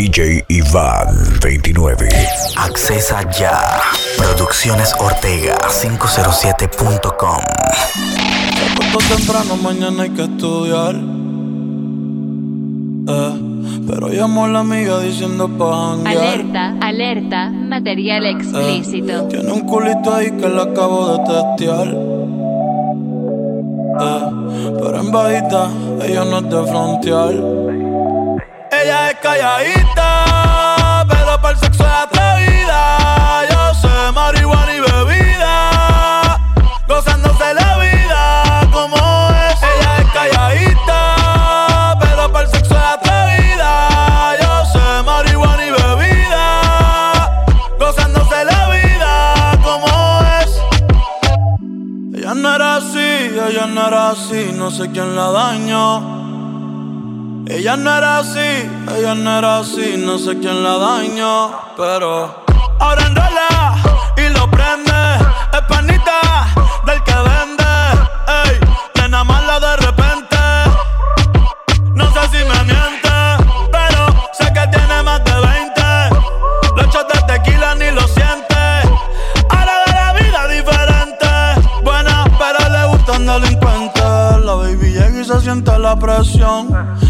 DJ Iván 29. Accesa ya. Producciones Ortega 507.com. Poco temprano, mañana hay que estudiar. Eh, pero llamó a la amiga diciendo pa' Alerta, alerta, material Eh, explícito. tiene un culito ahí que le acabo de testear. Eh, pero en bajita, ella no es de frontear. Ella es calladita, pero para el sexo es atrevida. Yo sé marihuana y bebida, gozándose la vida como es. Ella es calladita, pero para el sexo es atrevida. Yo sé marihuana y bebida, gozándose la vida como es. Ella no era así, ella no era así, no sé quién la dañó. Ella no era así, ella no era así, no sé quién la dañó, pero ahora enrola y lo prende, es panita del que vende, ey, nena mala de repente, no sé si me miente, pero sé que tiene más de 20, los shots de tequila ni lo siente, ahora de la vida diferente, buena pero le gustan delincuentes, la baby llega y se siente la presión.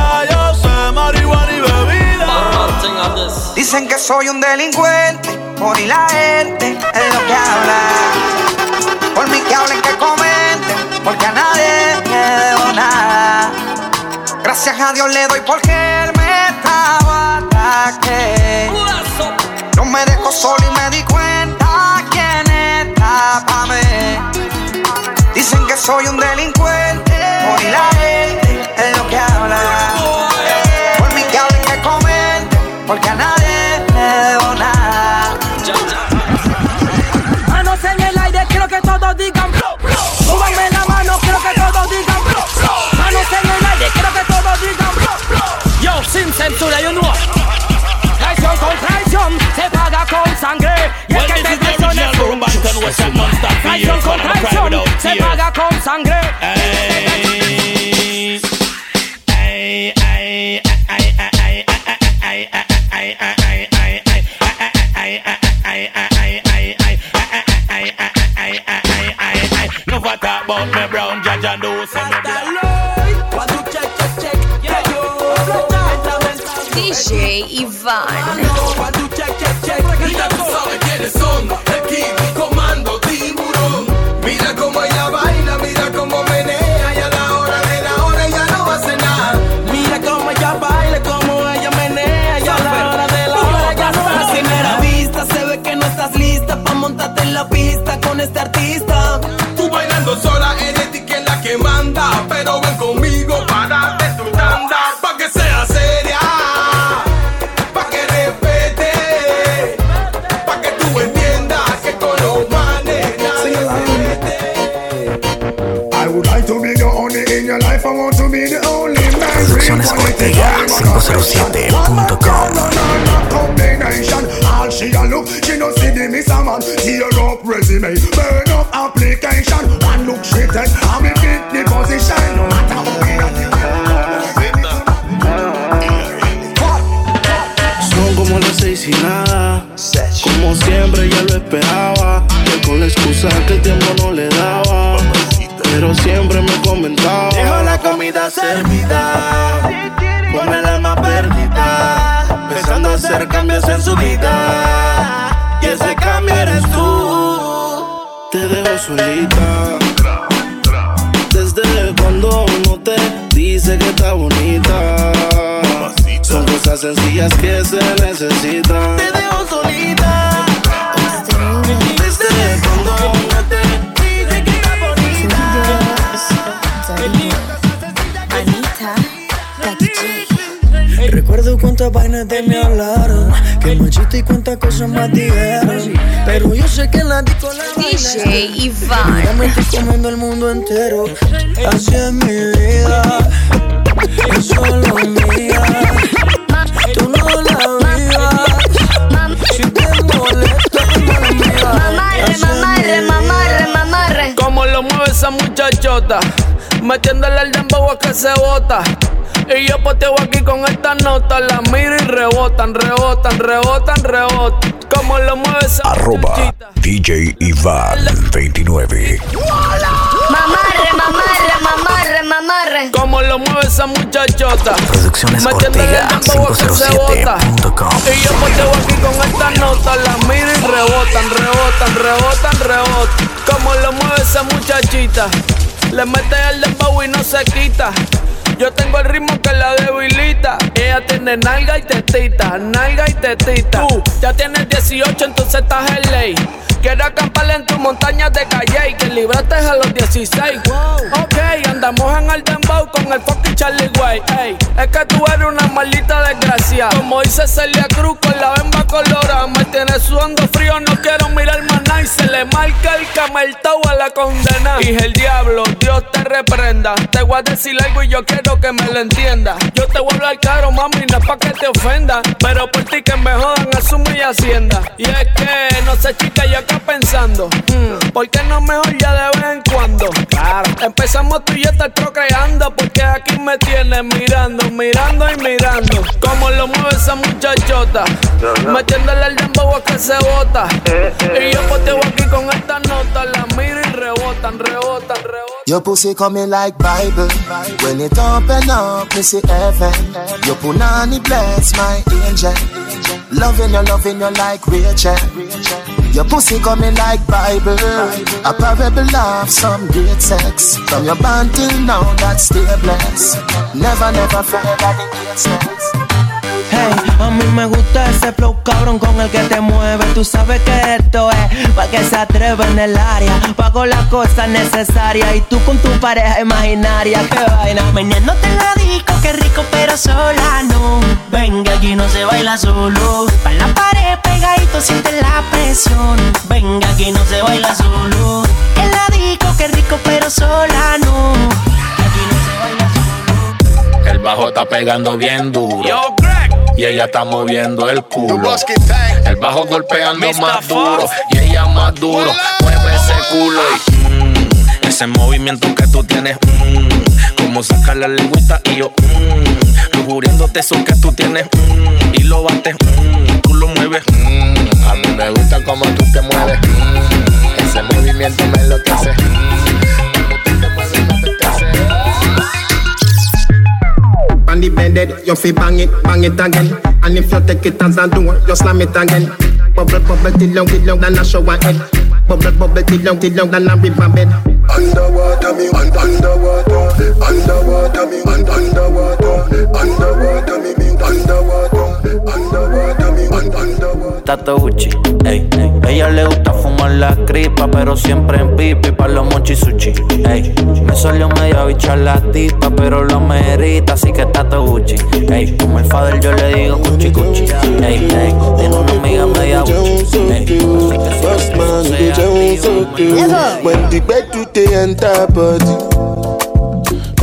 Dicen que soy un delincuente, por y la gente es lo que habla. Por mí que hablen, que comenten, porque a nadie le debo nada. Gracias a Dios le doy porque él me estaba ataque. No me dejó solo y me di cuenta quién está pa' mí. Dicen que soy un delincuente, por y la gente es lo que habla. Por mí que hablen, que comenten, porque a Yo, sin censura, you know. Traición con traición, se paga con sangre. Y el que te traicione Traición con traición, se paga con sangre. No matter about me brown, know say me DJ Iván. Matter how we Son como las seis y nada. Como siempre ya lo esperaba. Que con la excusa que el tiempo no le daba. Pero siempre me comentaba. Dejo la comida servida. Con el alma perdida. Pensando hacer cambios en su vida. Y ese cambio eres tú. Te dejo solita. Desde cuando no te dice que está bonita. Son cosas sencillas que se necesitan. Te dejo solita. Recuerdo cuántas vainas de me hablaron. Que machista y cuántas cosas más dijeron. Pero yo sé que la disco la DJ Iván. Mira, me estoy comiendo el mundo entero. Así es mi vida. Es solo mía. Tú no la vivas. Si te molesta, mueve esa muchachota, metiéndole al dembow a que se bota. Y yo poteo aquí con esta nota, la miro y rebotan, rebotan, rebotan, rebotan. Como lo mueve esa Arroba muchachita. DJ Iván 29. Mamarre, mamarre, mamarre, mamarre. Como lo mueve esa muchachota. Producciones Ortega el dembow a que se bota. 507.com. Y yo poteo aquí con esta nota, la miro y rebotan, rebotan, rebotan, rebotan. Como lo mueve esa muchachita. Le mete el dembow y no se quita. Yo tengo el ritmo que la debilita. Ella tiene nalga y tetita, nalga y tetita. Tú ya tienes 18, entonces estás en ley. Quiero acampar en tu montaña de calle y que libraste a los 16. Ok, andamos en el dembow con el fucking Charlie Way. Ey, es que tú eres una maldita desgracia. Como dice Celia Cruz con la bemba colorada. Me tienes sudando frío, no quiero mirar más nada. Y se le marca el cameltao a la condena. Y el diablo, Dios te reprenda. Te voy a decir algo y yo quiero que me lo entienda. Yo te voy a hablar caro, mami, no es pa' que te ofenda. Pero por ti que me jodan, asume y hacienda. Y es que, no sé, chica, yo acá pensando. hmm, ¿Por qué no mejor ya de vez en cuando? Claro. Empezamos tú y yo a estar procreando. Porque aquí me tienes mirando, mirando y mirando. Como lo mueve esa muchachota. Metiéndole el dembow a que se bota. Y yo poteo aquí con esta nota. La miro y rebotan, rebotan, rebotan. Your pussy coming like Bible. When it open up, me see heaven. Your punani bless my angel. Loving you, loving you like Rachel. Your pussy coming like Bible. A parable of some great sex. From your band till now, that's still blessed. Never, never fear that it gets next. A mí me gusta ese flow cabrón con el que te mueve. Tú sabes que esto es pa' que se atreve en el área. Pago las cosas necesarias y tú con tu pareja imaginaria. Qué vaina. Meneándote en la disco, qué rico, pero sola no. Venga, aquí no se baila solo. Pa' la pared pegadito, siente la presión. Venga, aquí no se baila solo. En la disco, qué rico, pero sola no. El bajo está pegando bien duro. Yo, Greg. Y ella está moviendo el culo. El bajo golpeando más duro. Y ella más duro. Mueve ese culo y mm, ese movimiento que tú tienes. mm, como sacar la lengüita y yo. Mm, lujuriéndote eso que tú tienes. mm, y lo bates. mm, tú lo mueves. mm, a mí me gusta como tú te mueves. mm, ese movimiento me lo que hace. On the bended, you fi bang it, bang it again. And if you take it as a door, you slam it again. Bubble, bubble, till long, till long, than a shower head. Bubble, bubble, till long, till long, than a river bed. Underwater me, un- underwater, underwater me, un- underwater, underwater me, me, underwater, underwater me, un- underwater. Tato Gucci, ey, ey. Ella le gusta fumar la cripa, pero siempre en pipi pa' los mochi sushi, ey. Me salió media bicha la tipa, pero lo merita, así que Tato Gucci, ey. Como el father yo le digo cuchi cuchi, ey, ey. Tiene una amiga media Gucci, ey. When the bed to the enter body,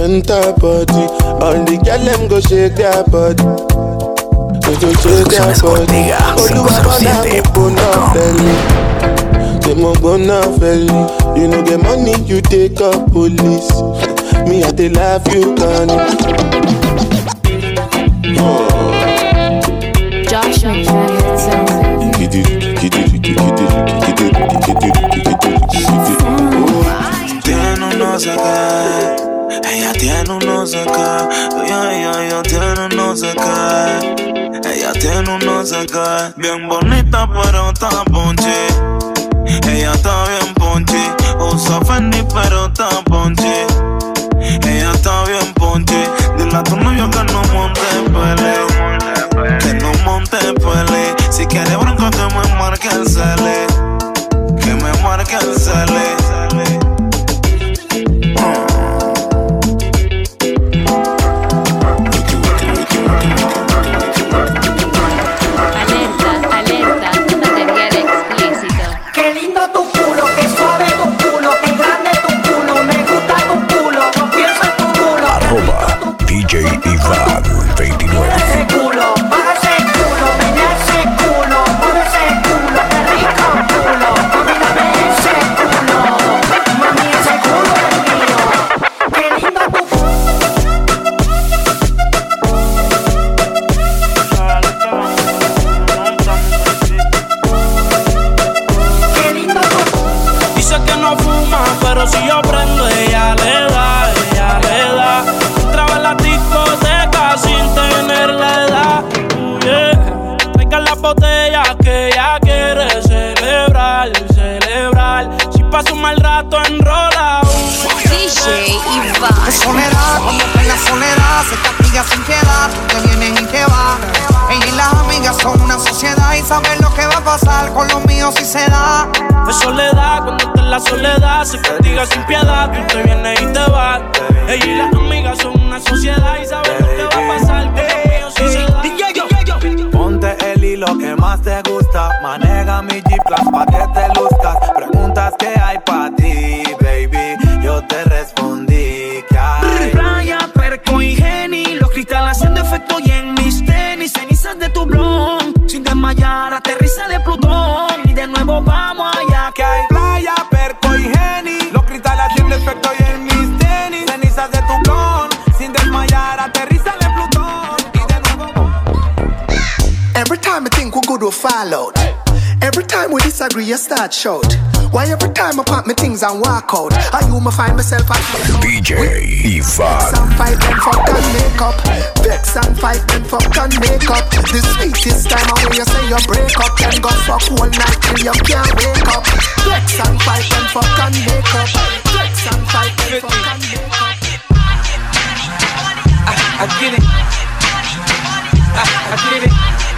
enter body. All the girl them go shake their body. Go to shake their Producciones body. Ortega, Oluwabana 507.com. mo belly. They mo gonna belly. You know the money you take up police. Me I dey love you, Josh on Track Sound. Sé qué, ella tiene un no sé qué, ella, ella, ella tiene un no sé qué, ella tiene un no sé qué, bien bonita pero está ponche, ella está bien ponche, usa Fendi pero está ponche, ella está bien ponche, dile a tu novio que no monte pele, que no monte pele, si quiere bronco que me marque el cele, Iván. De soledad, como la soledad se castiga sin piedad. Tú te vienes y te vas. Ella y las amigas son una sociedad y saben lo que va a pasar con los míos si se da. De soledad, cuando está en la soledad, se castiga sin piedad. Tú te vienes y te vas. Ella y las amigas son una sociedad y saben lo que va a pasar con los míos si se da. Ponte el hilo que más te gusta. Maneja mi G-Class pa' que te luzcas. Preguntas que hay pa' I think we fall out. Every time we disagree, you start shout. Why every time I pack my things and walk out? I you me find myself at DJ Vex Ivan. and fight and fuck and make up. Vex and fight and fuck and make up. The sweetest time of when you say you break up, then go fuck one night till you can't wake up. Vex and fight and fuck and make up. Vex and fight and fuck and make up. I get it. I, I get it.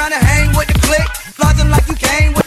nigga tryna hang with the click? Flossing like you came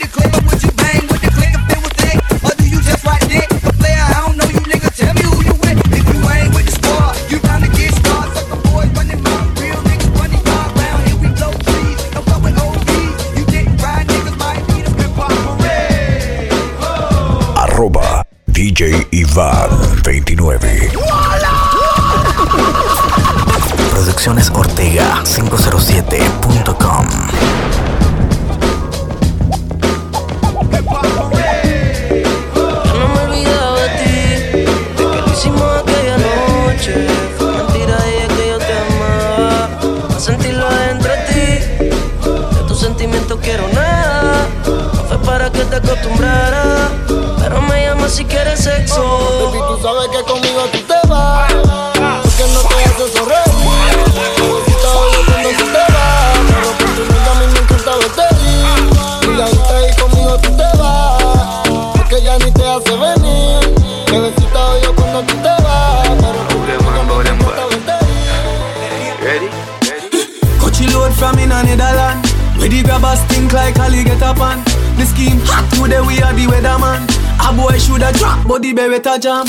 the beretta jam.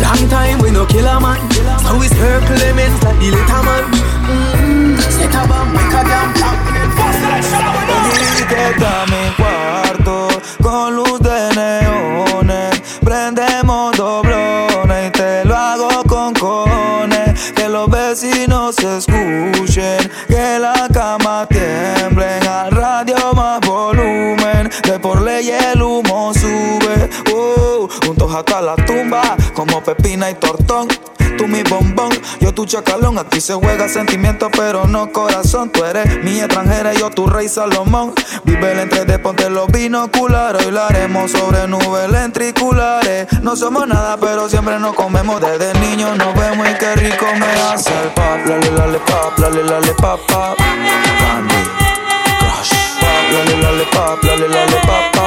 Long time we no kill a man. So we circle elements like the little man. Set a bomb, make a jam. Dirígete a mi chacalón. Aquí se juega sentimiento, pero no corazón. Tú eres mi extranjera, yo tu rey Salomón. Vive el entre de ponte los binoculares. Hoy haremos sobre nubes lentriculares. No somos nada, pero siempre nos comemos. Desde niños nos vemos y qué rico me hace el pap. Lale, pap, lale, lale, pap. Candy Crush. Pap, lale, pap, pap.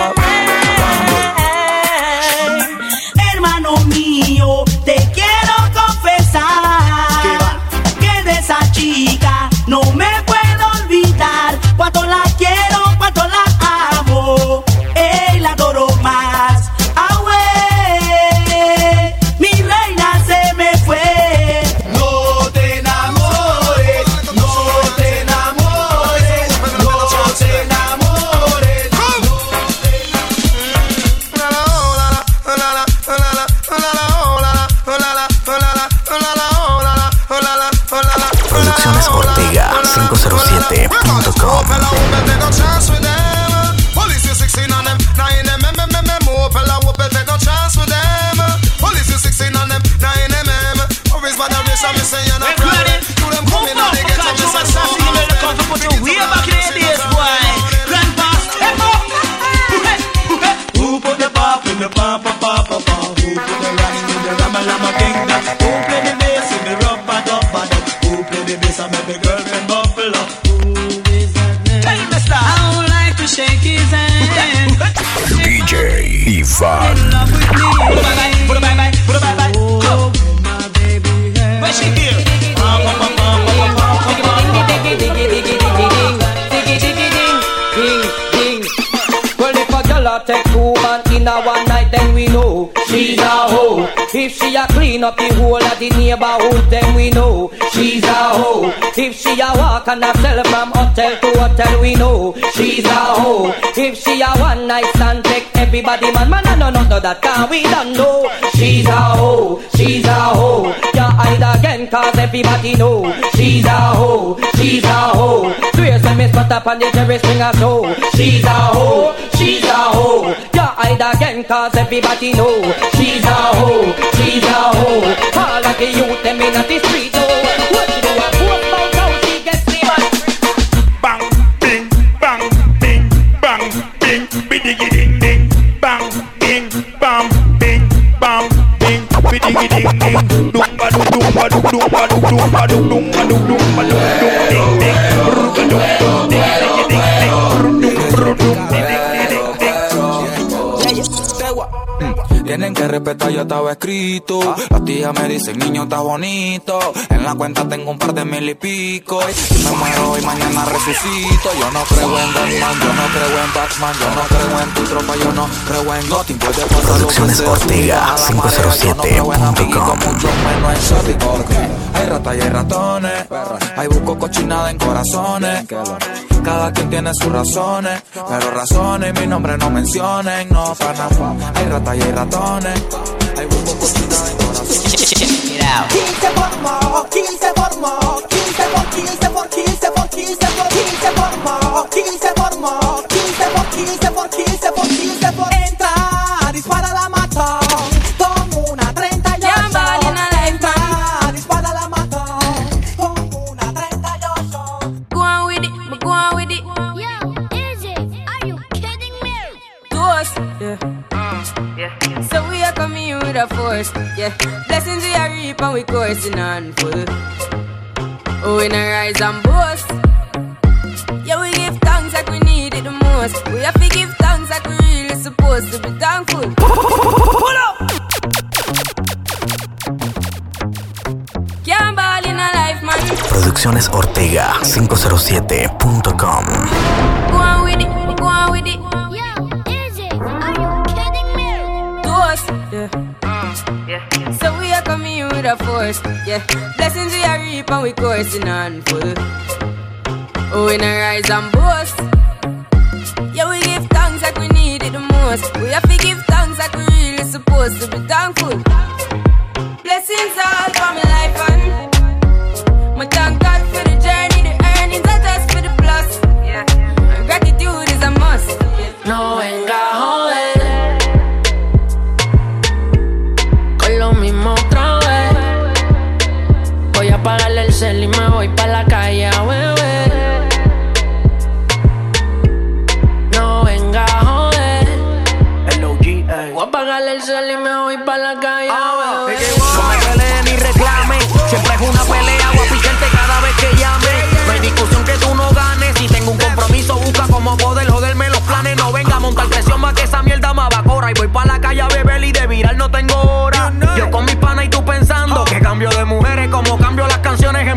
No, no, we don't know. She's a hoe, she's a hoe. You hide again, cause everybody know she's a hoe, she's a hoe. Swear some miss put up on the Jerry Springer show. She's a hoe, she's a hoe. You hide again, cause everybody know she's a hoe, she's a hoe. All of the youth them in the street, yo estaba escrito. Las tías me dicen, niño, está bonito. En la cuenta tengo un par de mil y pico. Y me muero y mañana resucito. Yo no creo en Batman, yo no creo en Batman, yo no creo en tu tropa, yo no creo en Gotham. Puede pasar Producciones Ortega, subir a la marea. Yo no creo en 507.com. amiguitos, mucho menos en sádico. Hay ratas y hay ratones. Hay busco cochinada en corazones. Cada quien tiene sus razones. Pero razones mi nombre no mencionen. No, para nada. Hay ratas y hay ratones. Hay busco cochinada en corazones. 15 por mo, 15 por mo, 15 por 15 por 15 por 15 por 15 por mo, 15 por mo, 15 por 15 por 15 por 15 por with a force, yeah. Blessings we are reap and we coursing on full. Oh, we not rise and boast. Yeah, we give thanks like we need it the most. We have to give thanks like we really supposed to be thankful. Pull up! Producciones Ortega 507.com. force, yeah. Blessings we are reap and we coursing on full. Oh, we not rise and boast. Yeah, we give thanks like we need it the most. We have to give thanks like we really supposed to be thankful. Blessings all for my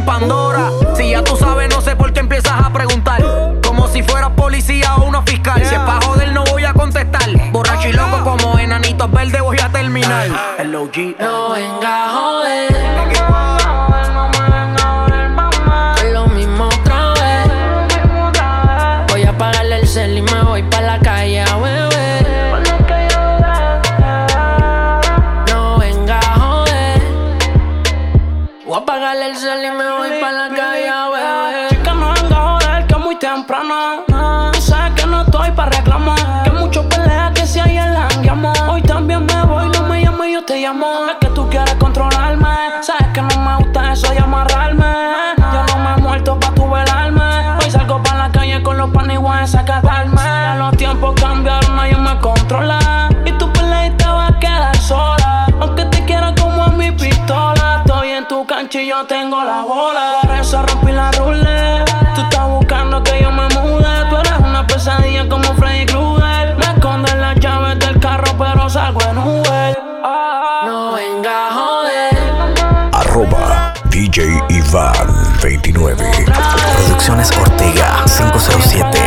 Pandora. Si ya tú sabes, no sé por qué empiezas a preguntar. Como si fueras policía o una fiscal. Si es pa' joder, no voy a contestar. Borracho y loco como enanitos verdes voy a terminar. El OG. No venga a joder controlar. Y tu peleita va a quedar sola. Aunque te quiera como a mi pistola. Estoy en tu cancha y yo tengo la bola. Por eso rompí la ruleta. Tú estás buscando que yo me mude. Tú eres una pesadilla como Freddy Krueger. Me esconden las llaves del carro, pero salgo en Uber. Ah. No venga joder. Arroba DJ Iván 29. Producciones Ortega 507.com.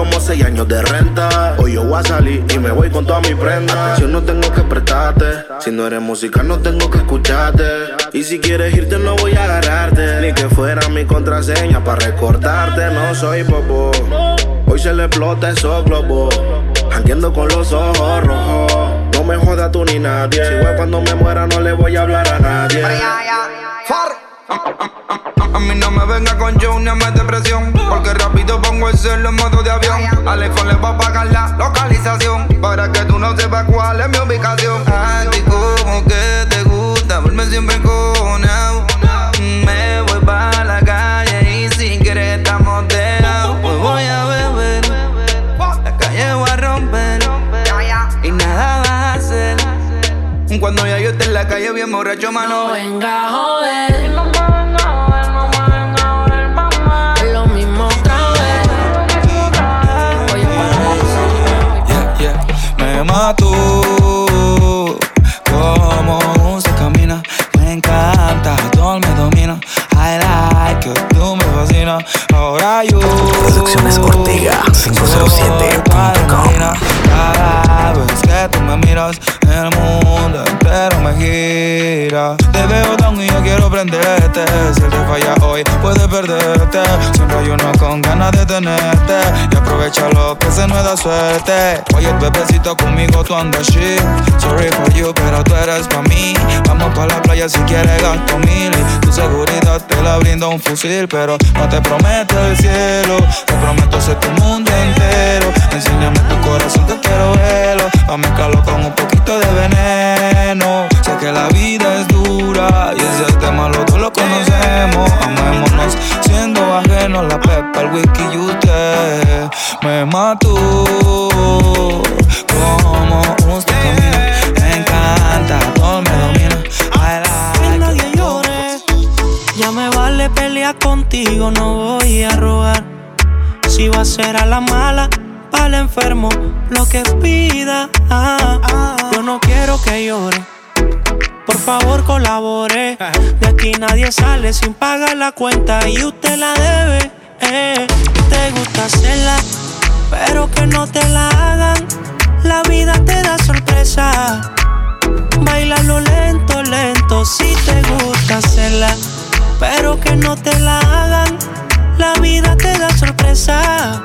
como seis años de renta. Hoy yo voy a salir y me voy con toda mi prenda. Yo no tengo que prestarte, si no eres música no tengo que escucharte. Y si quieres irte no voy a agarrarte. Ni que fuera mi contraseña pa' recordarte. No soy bobo, hoy se le explota esos globos Jangueando con los ojos rojos. No me jodas tú ni nadie. Si voy cuando me muera no le voy a hablar a nadie A mí no me venga con show ni me depresión Porque rápido pongo el celo en modo de avión. Al iPhone le voy a pagar la localización Para que tú no sepas cuál es mi ubicación. A ti como que te gusta verme siempre encojonado Me voy para la calle y si quieres estamos dejados Pues voy a beber La calle voy a romper Y nada vas a hacer. Cuando ya yo esté en la calle bien borracho, mano. No venga joder. Mató como se camina. Me encanta, todo me domina. I like you, tú me fascinas. Ahora yo. Producciones Ortega 507.com. Cada vez que tú me miras, el mundo entero me gira. Te veo down y yo quiero prenderte. Si te falla hoy, puedes perderte. Siempre hay uno con ganas de tenerte. Y aprovecha lo que se nos da suerte. Oye, bebecito, conmigo tú andas shit. Sorry for you, pero tú eres pa' mí. Vamos pa' la playa si quieres gasto mil. Tu seguridad te la brinda un fusil. Pero no te prometo el cielo. Te prometo ser tu mundo entero. Enséñame tu corazón, te quiero verlo. Mezclarlo con un poquito de veneno. Sé que la vida es dura y ese tema los dos lo conocemos. Sin pagar la cuenta y usted la debe. Eh. Te gusta hacerla, pero que no te la hagan. La vida te da sorpresa. Bailalo lento, lento, si te gusta hacerla, pero que no te la hagan. La vida te da sorpresa.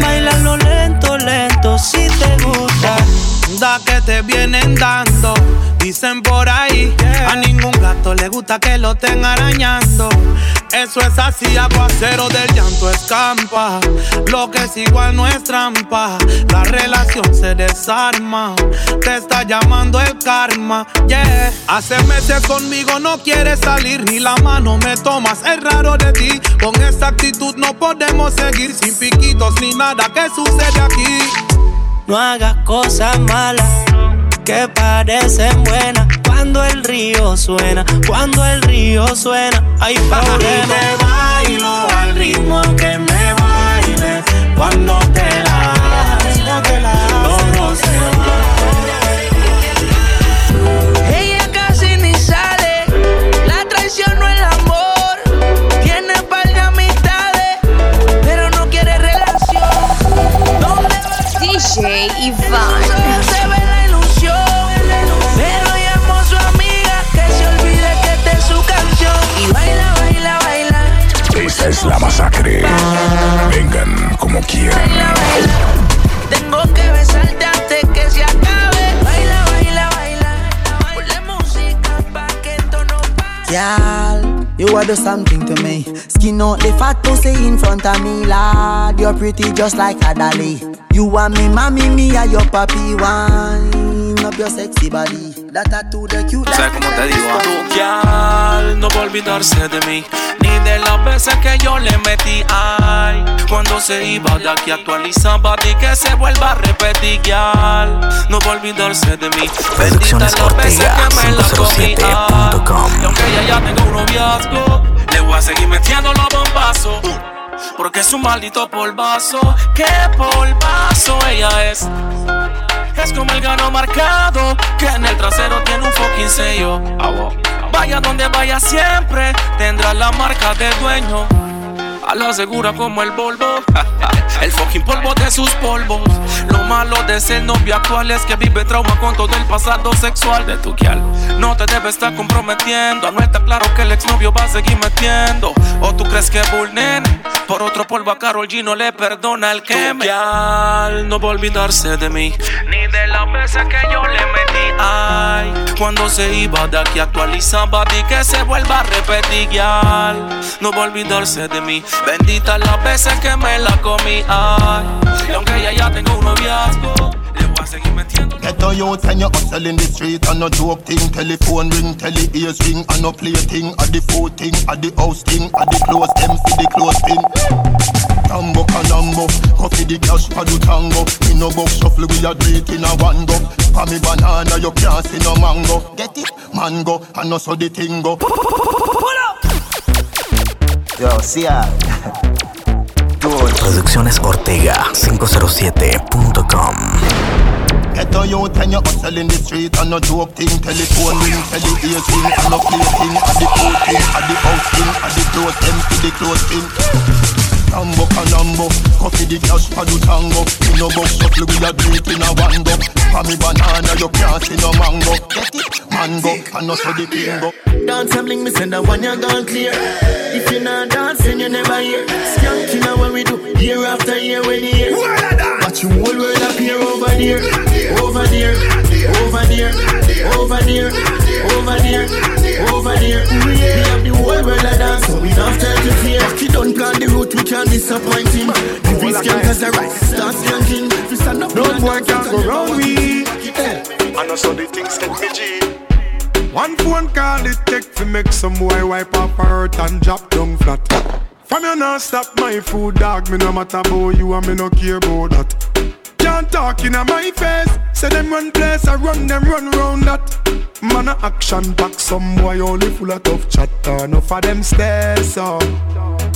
Bailalo lento, lento, si te gusta. Da que te vienen dando, dicen por ahí. A ningún gato le gusta que lo estén arañando. Eso es así, aguacero del llanto escampa. Lo que es igual no es trampa. La relación se desarma. Te está llamando el karma. Yeah. Hace meses conmigo no quieres salir, ni la mano me tomas. Es raro de ti. Con esa actitud no podemos seguir sin piquitos ni nada que sucede aquí. No hagas cosas malas que parecen buenas. Cuando el río suena, cuando el río suena, hay problemas. te bailo al ritmo que me baile cuando te la todo baila, baila. Esta es la masacre. Vengan como quieran. Tengo que besarte antes que se acabe. Baila, baila, baila. Ponle música pa' que esto no pare. Yal, You are the something to me. Skin out the fat pussy in front of me, lad. You're pretty just like a dolly. You are me, mommy, me are your papi. Wine up your sexy body. That tattoo, the cute. ¿Sabes cómo te digo? Tu gal no va a olvidarse de mí, ni de las veces que yo le metí. Ay, cuando se iba de aquí actualizaba y que se vuelva a repetir, gal. No va a olvidarse de mí. Bendita las veces que me la comí. Ay, y aunque ella ya tenga un noviazgo, le voy a seguir metiendo los bombazos. Porque es un maldito polvazo, que polvazo ella es. Es como el gano marcado que en el trasero tiene un fucking sello. Vaya donde vaya siempre tendrá la marca de dueño. A la segura como el Volvo. El fucking polvo de sus polvos. Lo malo de ser novio actual es que vive trauma con todo el pasado sexual de tu kial. No te debe estar comprometiendo. No está claro que el exnovio va a seguir metiendo. O tú crees que Bulnen por otro polvo a Carol G no le perdona el que me. no va a olvidarse de mí. Ni de las veces que yo le metí. Ay, cuando se iba de aquí actualizaba y que se vuelva a repetir. Yal. No va a olvidarse de mí. Bendita las veces que me la comí. Ay, y aunque ella ya tengo un noviazgo, le voy a seguir metiendo. Get a youth and you hustle in the street and no joke thing. Telephone ring, tele ears ring and no play thing. At the food thing, at the house thing, at the clothes them for the clothes thing. Tambo Calambo, coffee the cash for the tango. Me no box shuffle, we a do it in a one go. For me banana, you can't see no mango. Get it? Mango, and no so the thing go. Yo, see ya. Producciones Ortega 507.com Get a youth and you hustle in the street and no joke thing. Telephone ring, tele ears ring and no play thing. At the food thing, at the house thing, at the clothes them for the clothes thing. Tambo Calambo, coffee the cash for the tango. Me no box shuffle, we a do in a one go. For me banana, you can't see no mango. Mango, and no so the thing go. Dance and bling, me send that one you gone clear. If you not dancing, you never hear. Skanking now what we do, year after year when you hear. Watch you whole world appear over there, over there, over there, over there, over there, over there. We have the whole world a dance, so we don't have time to fear. He don't plan the route, we can't disappoint him. If we skank cause the right, start skanking. If we stand up, No boy can go round we. I know so the things get me G. One phone call it take to make some boy wipe off her hurt and drop down flat. From you not stop my food dog, me no matter about you and me no care about that. Can't talk in my face, say them run place, I run them run round that. Man a action back, some boy only full of tough chatter. Enough of them stairs up,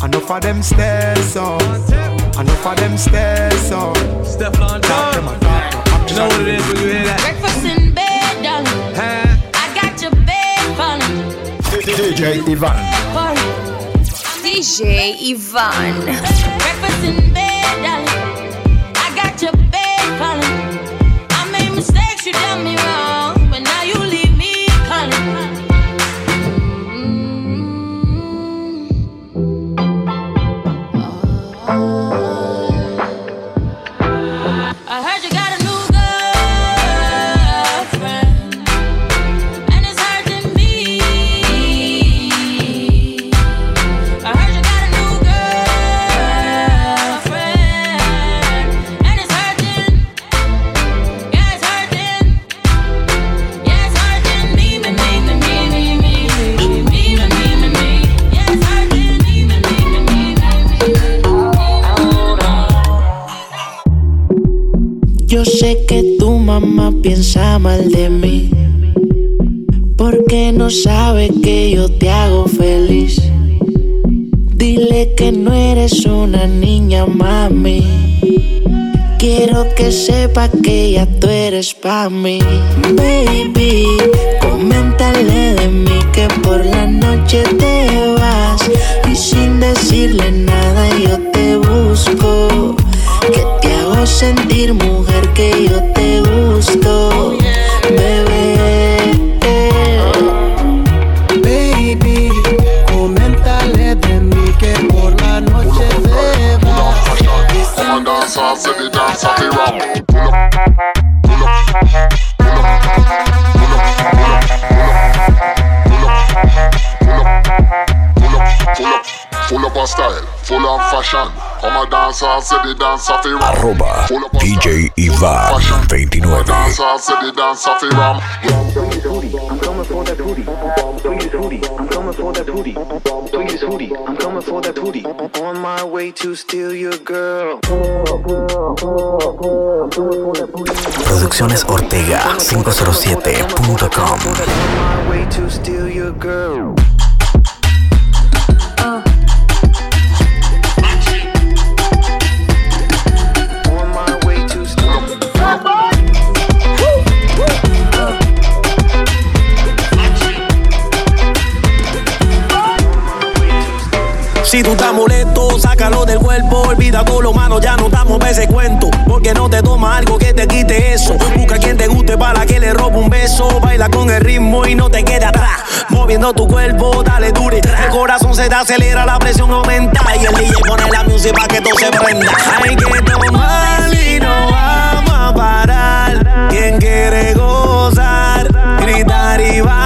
enough of them stairs up, enough of them stairs up. Step on Talk to my doctor, You know what it is when you hear that? Breakfast in bed, darling. I got your bed falling. DJ Ivan. DJ Ivan. Breakfast in bed, darling. Yo sé que tu mamá piensa mal de mí. Porque no sabe que yo te hago feliz. Dile que no eres una niña, mami. Quiero que sepa que ya tú eres pa' mí. Baby, coméntale de mí que por la noche te vas. Y sin decirle nada yo te hago sentir, mujer, que yo te gusto, bebé. Baby, coméntale de que por la noche se danza, se me danza, me Arroba DJ Iván 29. On my way to steal your girl. Producciones Ortega 507.com. Si tú estás molesto, sácalo del cuerpo. Olvida todo lo malo, ya no damos para ese cuento. Porque no te toma algo que te quite eso. Busca a quien te guste para que le robe un beso. Baila con el ritmo y no te quede atrás. Moviendo tu cuerpo, dale dure. El corazón se te acelera, la presión aumenta. Y el DJ pone la música para que todo se prenda. Hay que tomar y no vamos a parar. Quien quiere gozar, gritar y bailar.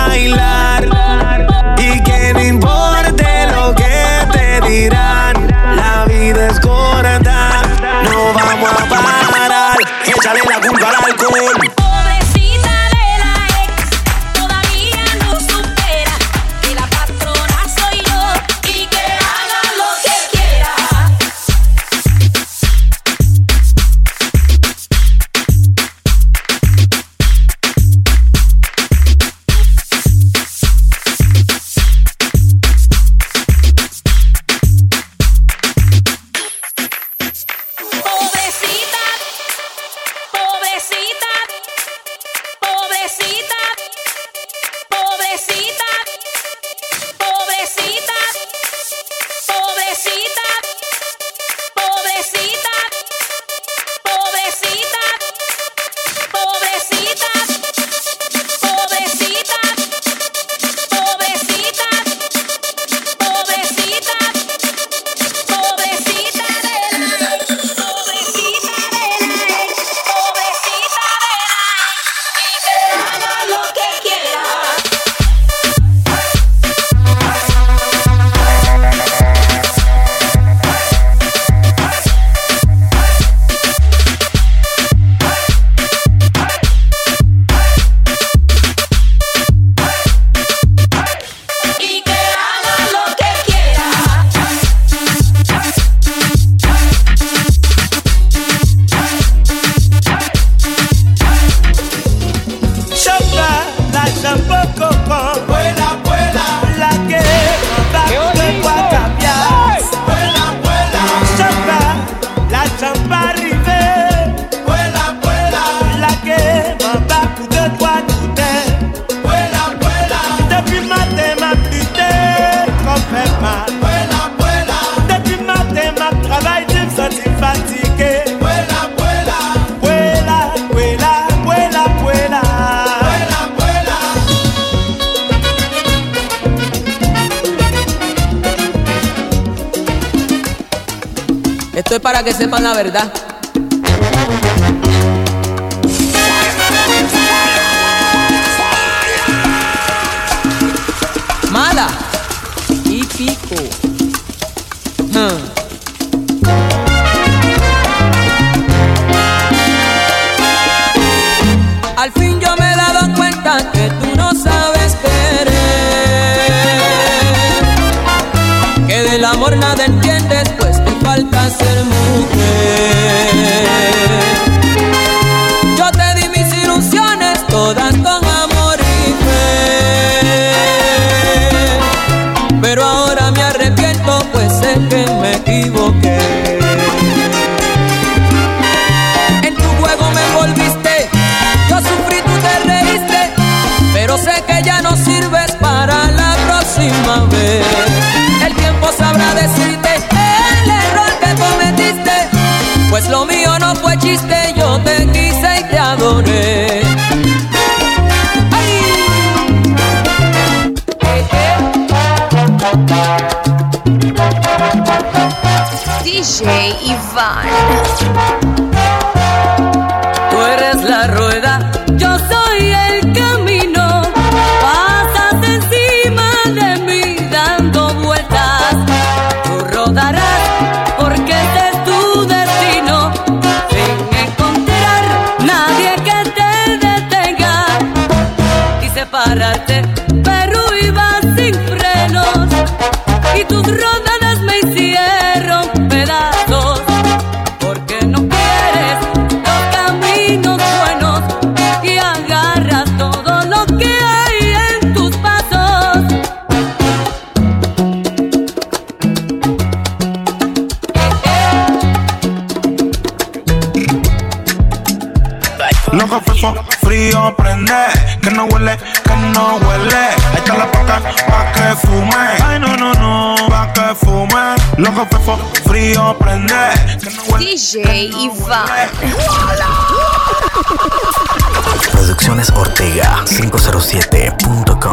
Pa' que fume. Loco fefo, frío prende, que no. DJ Iván. Producciones Ortega 507.com.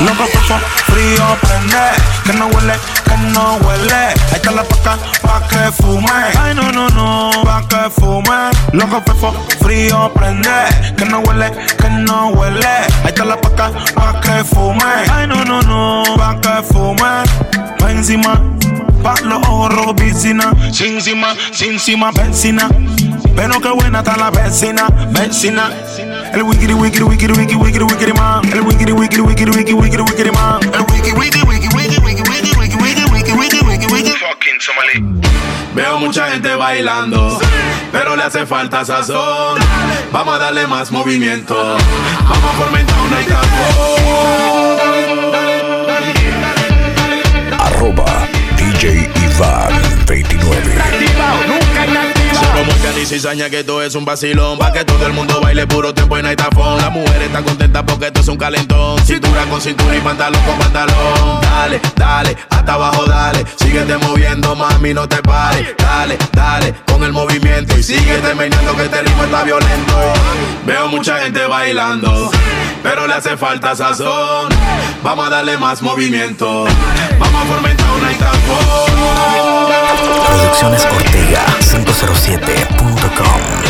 Loco fefo, frío prende, que no huele, que no huele. Ahí está la paca, pa' que fume. Ay, no, no, no, pa' que fume. Loco fefo, frío prende, que no huele, que no huele. Ahí está la paca, pa' que fume. Ay, no, no, no, pa' que fume. Pa' encima, pa' los ojos rojos, piscina. Sin encima, sin encima, vecina. Pero qué buena está la vecina, vecina. El wikiri wikiri wikiri wikiri wikiri wikiri man. El wikiri wikiri wikiri wikiri wikiri wikiri man. El wiki wiki wiki wiki wiki wiki Veo mucha gente bailando, pero le hace falta sazón. Vamos a darle más movimiento. Vamos a fomentar una Arroba DJ Iván 29. Muestra y cizaña que esto es un vacilón. Pa' que todo el mundo baile puro tiempo en Aitafón. La mujer está contenta porque esto es un calentón. Cintura con cintura y pantalón con pantalón. Dale, dale, hasta abajo dale. Síguete moviendo mami, no te pares. Dale, dale, con el movimiento. Y síguete meneando que este ritmo está violento. Veo mucha gente bailando Pero le hace falta sazón. Vamos a darle más movimiento. Vamos a fomentar una Aitafón. Producciones Ortega 507.com. É DJ.com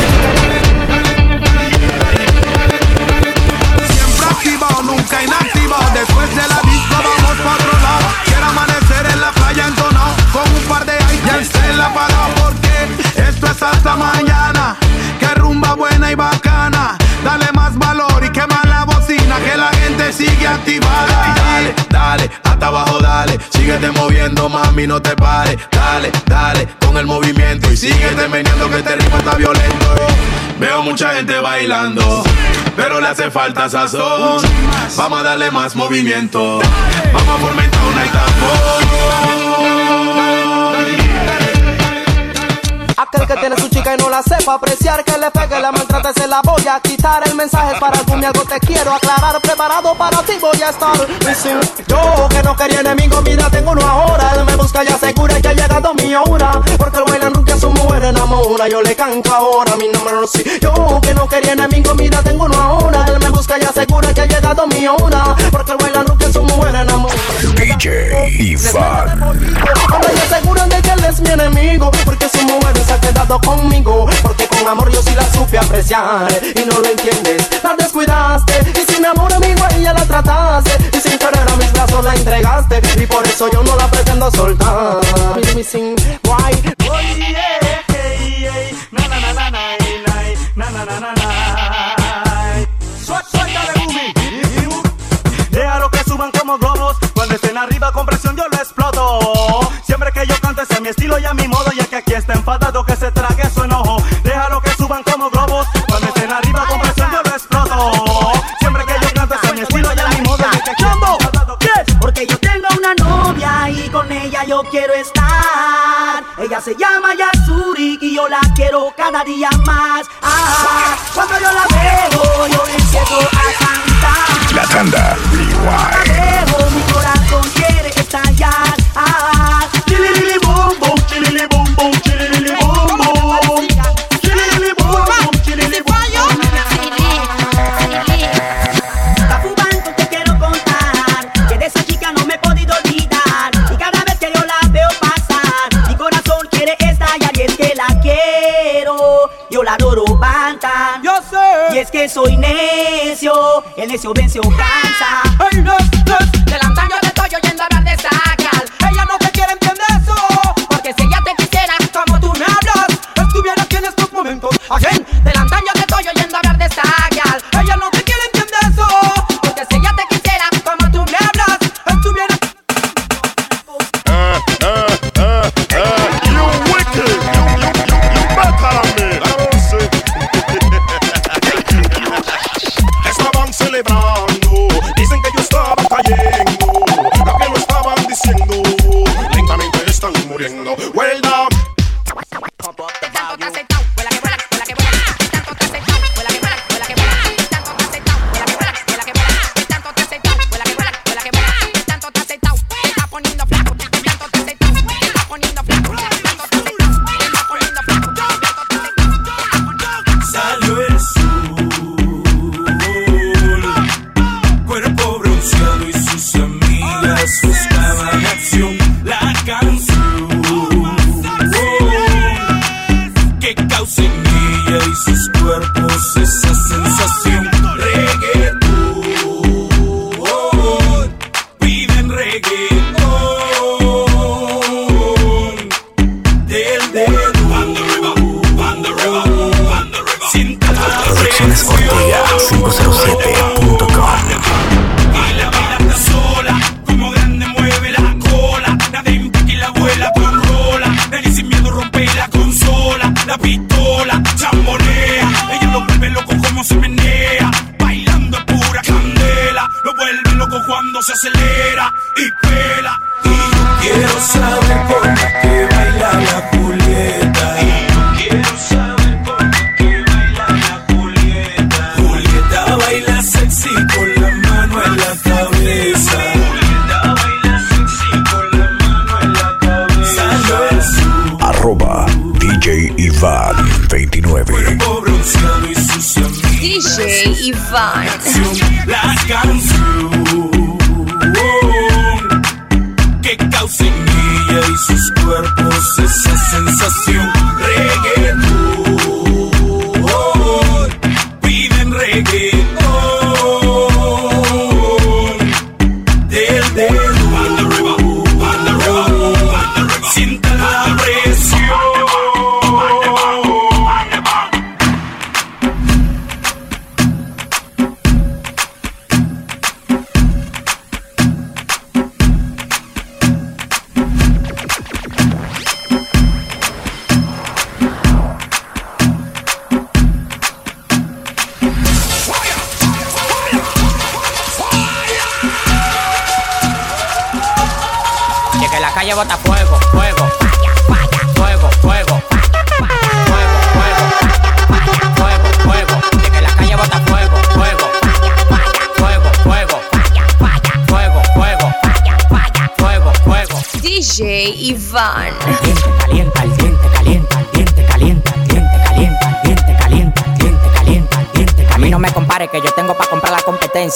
sigue activada. Dale, dale, hasta abajo dale. Síguete moviendo, mami, no te pares. Dale, dale, con el movimiento y síguete meneando que este ritmo está violento. Veo mucha gente bailando, pero le hace falta sazón. Vamos a darle más movimiento. Vamos a fomentar una Aquel que y no la sepa apreciar, que le pegue, la maltrate, se la voy a quitar. El mensaje es para tú, mi algo te quiero aclarar. Preparado para ti voy a estar. Yo que no quería enemigo, mira, tengo uno ahora. Él me busca y asegura que ha llegado mi hora. Porque el bailan mujer enamora. Yo le canto ahora, mi nombre no sé. Yo que no quería enemigo, mira, tengo uno ahora. Él me busca y asegura que ha llegado mi hora. Porque el nunca a su mujer enamora. DJ Iván. Ahora y aseguran de que él es mi enemigo Porque su mujer se ha quedado conmigo Porque con amor yo sí la supe apreciar Y no lo entiendes, la descuidaste Y sin amor amigo a ella la trataste Y sin querer a mis brazos la entregaste Y por eso yo no la pretendo soltar Mi- mi sin guay Estén arriba con presión yo lo exploto. Siempre que yo cante sea mi estilo y a mi modo. Ya que aquí está enfadado que se trague su enojo. Déjalo que suban como globos. Cuando estén arriba con presión yo lo exploto. Siempre que yo cante sea mi estilo y a mi modo. Ya que aquí está que Porque yo tengo una novia y con ella yo quiero estar. Ella se llama Yasuri y yo la quiero cada día más. Ah, cuando yo la veo, yo empiezo es que soy necio el necio venció cansa del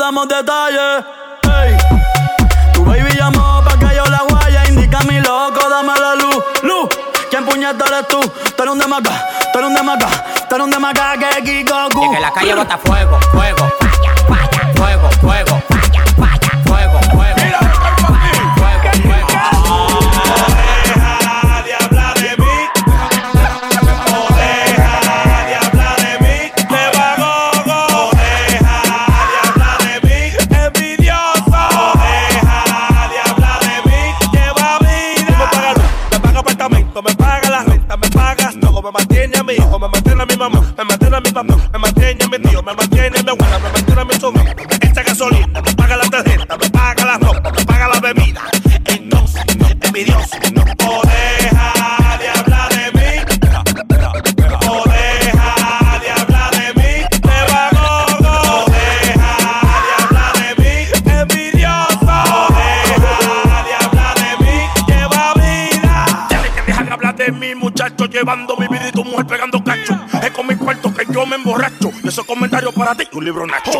damos detalles. Hey. Tu baby llamó pa' que yo la guaya. Indica a mi loco, dame la luz, luz. ¿Quién puñeta tú? Tú eres un demacá, tú eres un demacá, tú un que Kiko. Y que la calle bota fuego, fuego, falla, falla. me mantiene metido, me mantiene, me guarda, me mantiene. Esos comentarios para ti, un libro nacho.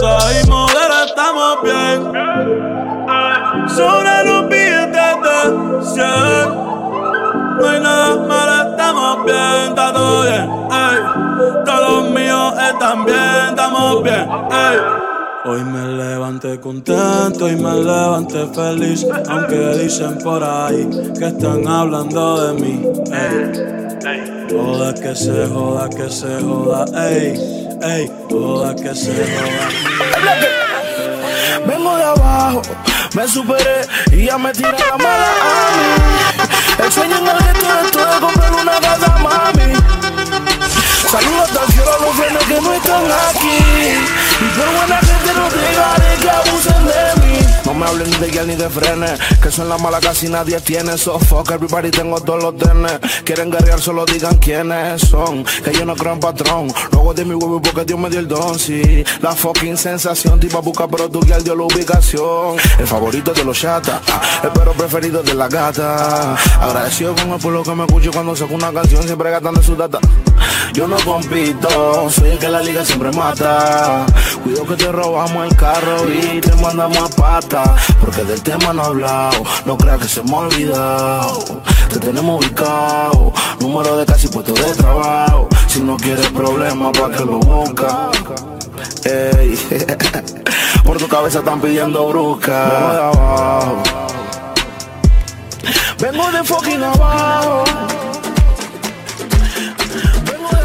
Y modelo, estamos bien. Sobre los billetes de 100. No hay nada malo, estamos bien, está todo bien. Todos los míos están bien, estamos bien. Hoy me levanté contento y me levanté feliz, aunque dicen por ahí que están hablando de mí. Ey. Que se joda, que se joda, ey, ey, joda que se. Vengo de abajo, me superé y ya me tiré la mala a mí. El sueño en el estoy de comprar una casa, mami. Saludos al cielo a los frenes que no están aquí. No me hablen ni de guiar ni de frenes, que son las malas casi nadie tiene. So fuck everybody, tengo todos los tenes. Quieren guerrear, solo digan quiénes son. Que yo no creo en patrón. Luego de mi huevo porque Dios me dio el don, sí. La fucking sensación, tipo busca, pero tu guiar dio la ubicación. El favorito de los chatas, el perro preferido de la gata. Agradecido con el pueblo que me escuche cuando saco una canción, siempre gastan de su data. Yo no compito, soy el que la liga siempre mata. Cuido que te robamos el carro y te mandamos a pata. Porque del tema no he hablado, no creas que se me ha olvidado. Te tenemos ubicado, número de casi puesto de trabajo. Si no quieres problemas, pa' que lo busca. Ey, por tu cabeza están pidiendo brusca. Vengo de abajo, vengo de fucking abajo.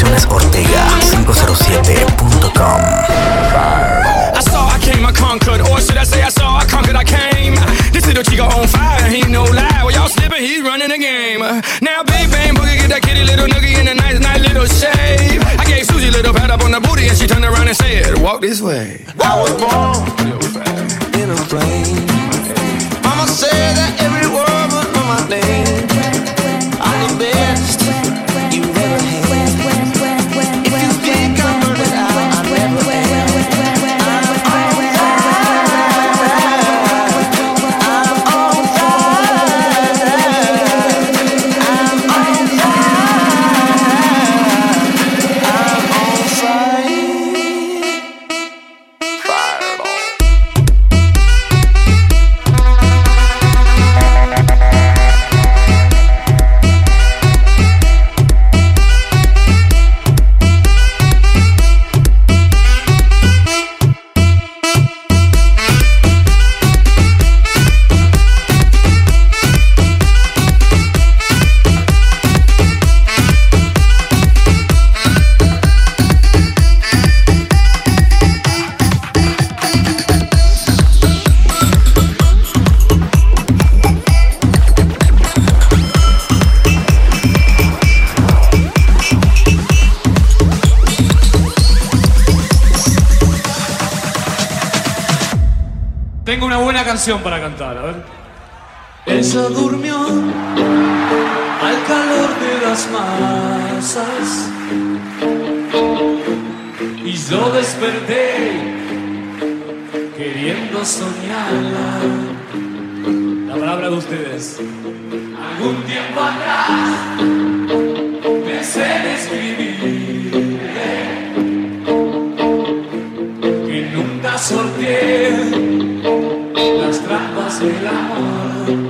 Producciones Ortega 507.com. I saw, I came, I conquered, or should I say I saw, I conquered, I came. This little chico on fire, he no lie. Well, y'all slipping, he running the game. Now, big bang boogie, get that kitty little noogie in a nice, nice little shave. I gave Susie a little pat up on the booty, and she turned around and said, "Walk this way." I was born in a plane. Mama said that every word was on my name. Canción para cantar, a ver. Ella durmió al calor de las masas y yo desperté queriendo soñarla. La palabra de ustedes. Algún tiempo atrás pensé en escribir que nunca sorteé las so long.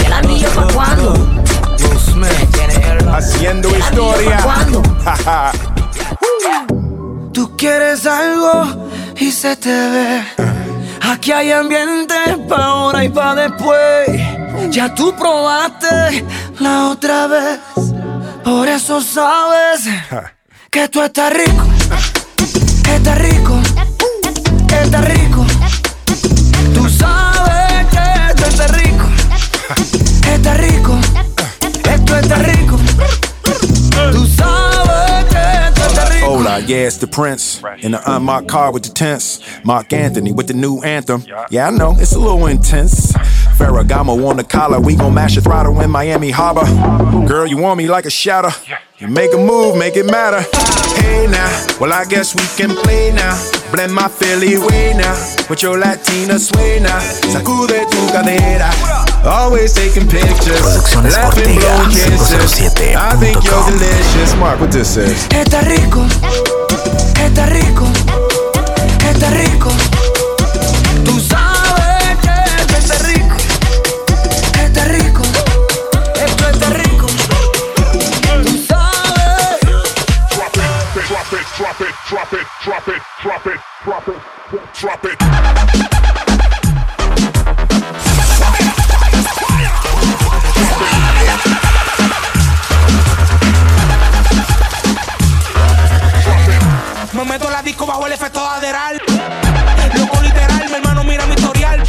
¿Y el anillo pa' cuándo? Haciendo historia. Tú quieres algo y se te ve. Aquí hay ambiente pa' ahora y pa' después. Ya tú probaste la otra vez. Por eso sabes que tú estás rico. Que te yeah, it's the Prince. In the unmarked uh, car with the tents. Mark Anthony with the new anthem. Yeah, I know, it's a little intense. Ferragamo on the collar, we gon' mash your throttle in Miami Harbor. Girl, you want me like a shadow. You make a move, make it matter. Hey now, well, I guess we can play now. Blend my Philly way now. With your Latina sway now. Sacude tu cadera. Always taking pictures. Producciones Laughing, Ortega, blowing kisses. I think you're delicious. Mark, what this is. Está rico, está rico, está rico. Disco bajo el efecto de Aderal. Loco literal, mi hermano mira mi historial.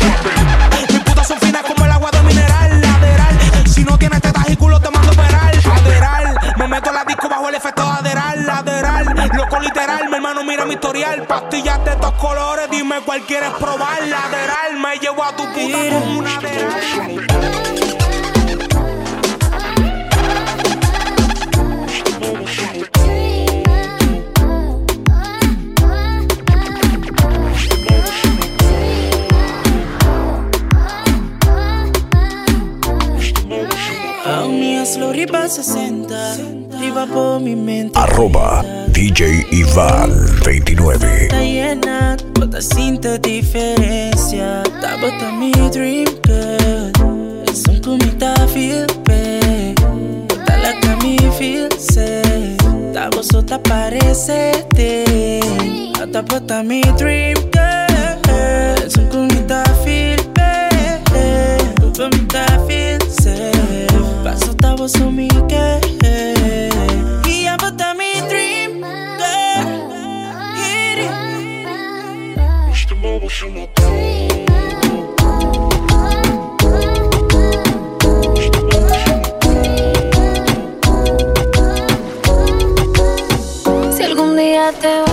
Mis putas son finas como el agua de mineral. Lateral, si no tienes tetas y culo te mando a operar. Aderal, me meto la disco bajo el efecto de Aderal. Lateral, loco literal, mi hermano mira mi historial. Pastillas de estos colores, dime cuál quieres probar. Lateral, me llevo a tu puta con una aderal. Riba 60, riba por mi mente. Arroba DJ Ivan 29. Está llena, toda cinta diferencia. Tá bota mi dream girl. Es un comita feel bad. Bota la cami feel safe. Tá parece te. Tá bota mi dream girl. Paso tá você me quer. E a bota mi dream girl. Hit Si algún día te vas de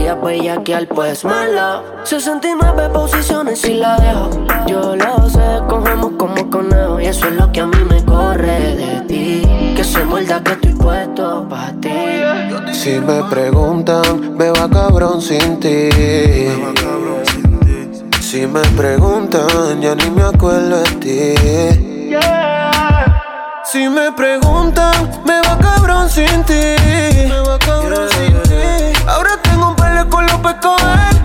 Tú querías bellaquear, pues mala. 69 posiciones y la dejo. Yo lo sé, cogemos como conejo. Y eso es lo que a mí me corre de ti. Que se muerda que estoy puesto para ti. Si me preguntan, me va cabrón sin ti. Si me preguntan, ya ni me acuerdo de ti. Si me preguntan, me va cabrón sin ti. Me va cabrón sin Coger.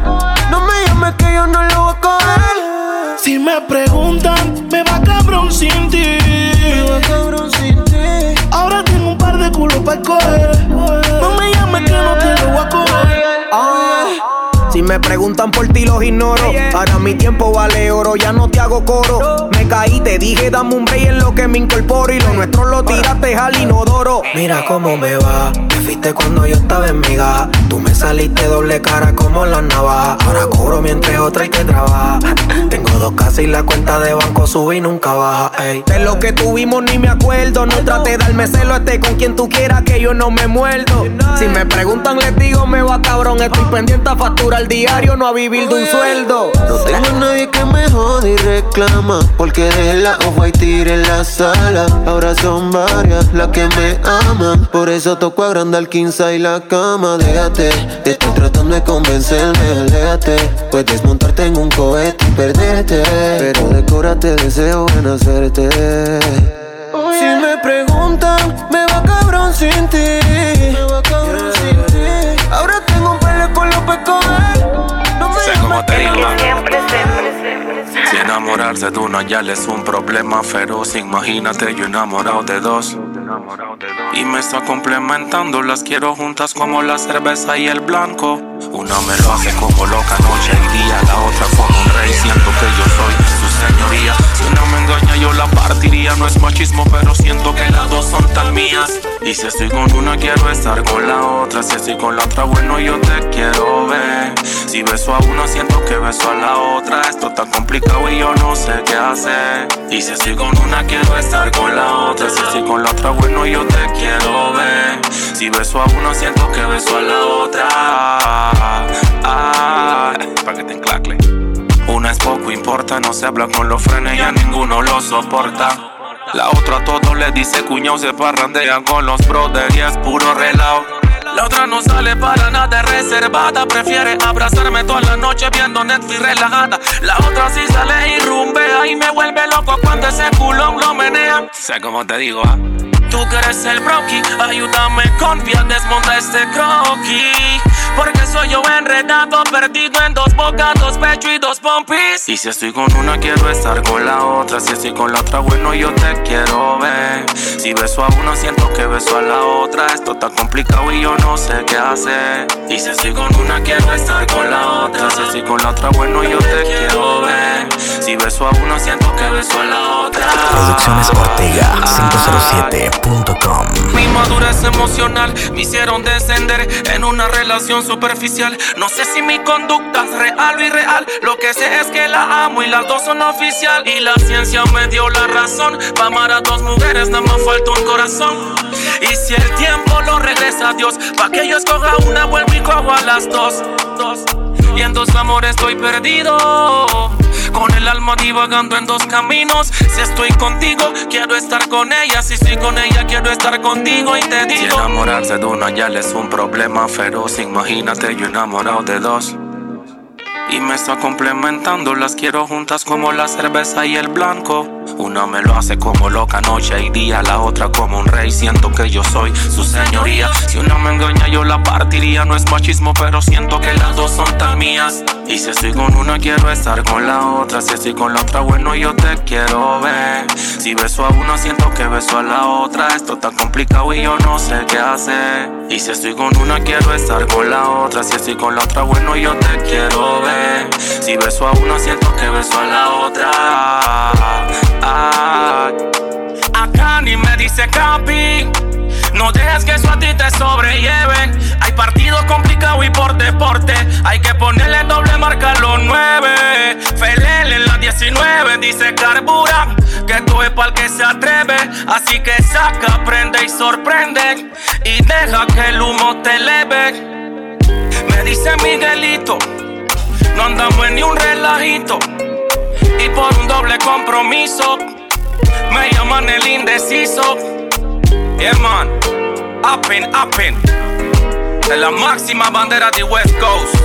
No me llames que yo no lo voy a coger. Si me preguntan, me va cabrón sin ti. Me va cabrón sin ti. Ahora tengo un par de culos para coger. No me llames que no te lo voy a coger. Ah, me preguntan por ti los ignoro. Ahora mi tiempo vale oro, ya no te hago coro. Me caí, te dije dame un break en lo que me incorporo y lo nuestro lo tiraste al inodoro. Mira cómo me va. Te fuiste cuando yo estaba en mi gaja. Tú me saliste doble cara como la navaja. Ahora cobro mientras otra y que trabaja. Tengo dos casas y la cuenta de banco sube y nunca baja. Ey. De lo que tuvimos ni me acuerdo. No trate de darme celo, esté con quien tú quieras que yo no me muerdo. Si me preguntan, les digo, me va cabrón. Estoy pendiente a facturar diario, no a vivir de un sueldo. No tengo a nadie que me jode y reclama. Porque de la off-white en la sala. Ahora son varias las que me aman. Por eso toco agrandar el 15 y la cama. Déjate, te estoy tratando de convencerme. Aléjate, puedes montarte en un cohete y perderte. Pero decórate, deseo en hacerte. Si me preguntan, me va cabrón sin ti. Si enamorarse de una ya es un problema feroz, imagínate yo enamorado de dos. Y me está complementando, las quiero juntas como la cerveza y el blanco. Una me lo hace como loca noche y día, la otra como un rey, siento que yo soy Si una me engaña yo la partiría, no es machismo, pero siento que las dos son tan mías. Y si estoy con una quiero estar con la otra, si estoy con la otra bueno yo te quiero ver. Si beso a una siento que beso a la otra, esto está complicado y yo no sé qué hacer. Y si estoy con una quiero estar con la otra, si estoy con la otra bueno yo te quiero ver. Si beso a una siento que beso a la otra. Ah, para que te enclacle. Es poco importa, no se habla con los frenes, ya ninguno lo soporta. La otra a todos le dice cuñado, se parrandean con los brothers y es puro relajo. La otra no sale para nada reservada, prefiere abrazarme toda la noche viendo Netflix relajada. La otra sí sale y rumbea y me vuelve loco cuando ese culón lo menea. Sé cómo te digo, ah. Tú que eres el broki, ayúdame con pie, desmonta este croquis. Porque soy yo enredado, perdido en dos bocas, dos pechos y dos pompis. Y si estoy con una, quiero estar con la otra. Si estoy con la otra, bueno, yo te quiero ver. Si beso a una, siento que beso a la otra. Esto está complicado y yo no sé qué hacer. Y si estoy con una, quiero estar con la otra. Si estoy con la otra, bueno, yo te quiero ver. Si beso a una, siento que beso a la otra. Producciones Ortega 507.com. Mi madurez emocional me hicieron descender en una relación superficial. No sé si mi conducta es real o irreal. Lo que sé es que la amo y las dos son oficial. Y la ciencia me dio la razón. Para amar a dos mujeres nada más falta un corazón. Y si el tiempo lo regresa a Dios, pa' que yo escoja una, vuelvo y cojo a las dos. dos. Y en dos amores estoy perdido. Con el alma divagando en dos caminos. Si estoy contigo, quiero estar con ella. Si estoy con ella, quiero estar contigo. Y te digo: Si enamorarse de una ya es un problema feroz. Imagínate yo enamorado de dos. Y me está complementando, las quiero juntas como la cerveza y el blanco. Una me lo hace como loca noche y día, la otra como un rey. Siento que yo soy su señoría. Si una me engaña, yo la partiría. No es machismo, pero siento que las dos son tan mías. Y si estoy con una, quiero estar con la otra. Si estoy con la otra, bueno, yo te quiero ver. Si beso a una, siento que beso a la otra. Esto está complicado y yo no sé qué hacer. Y si estoy con una, quiero estar con la otra. Si estoy con la otra, bueno, yo te quiero ver. Si beso a una, siento que beso a la otra. Acá ni me dice capi. No dejes que eso a ti te sobrelleve. Hay partidos complicados y por deporte. Hay que ponerle doble marca a los nueve. Felele en la 19 dice carbura. Que tú es para el que se atreve. Así que saca, prende y sorprende. Y deja que el humo te eleve. Me dice Miguelito. No andamos en ni un relajito y por un doble compromiso me llaman el indeciso. Yeah, man, uppin', uppin'. De la máxima bandera de West Coast.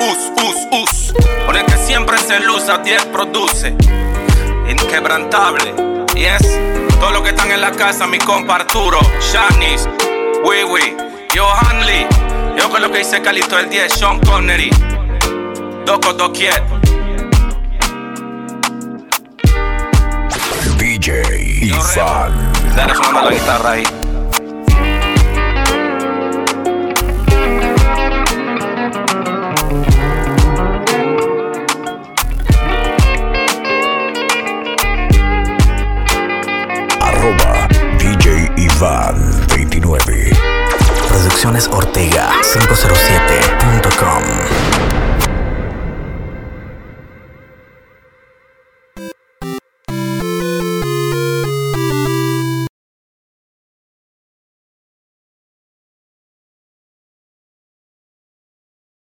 Us, us, us. Por el que siempre se luz a 10 produce. Inquebrantable. Yes. Todo lo que están en la casa, mi compa Arturo, Shanice, Wiwi, Johan Lee. Yo con lo que hice Calito el 10, Sean Connery. Doco Doquiet. DJ Ivan. Dale sonando la guitarra ahí. Arroba DJ Ivan 29. Producciones Ortega 507.com.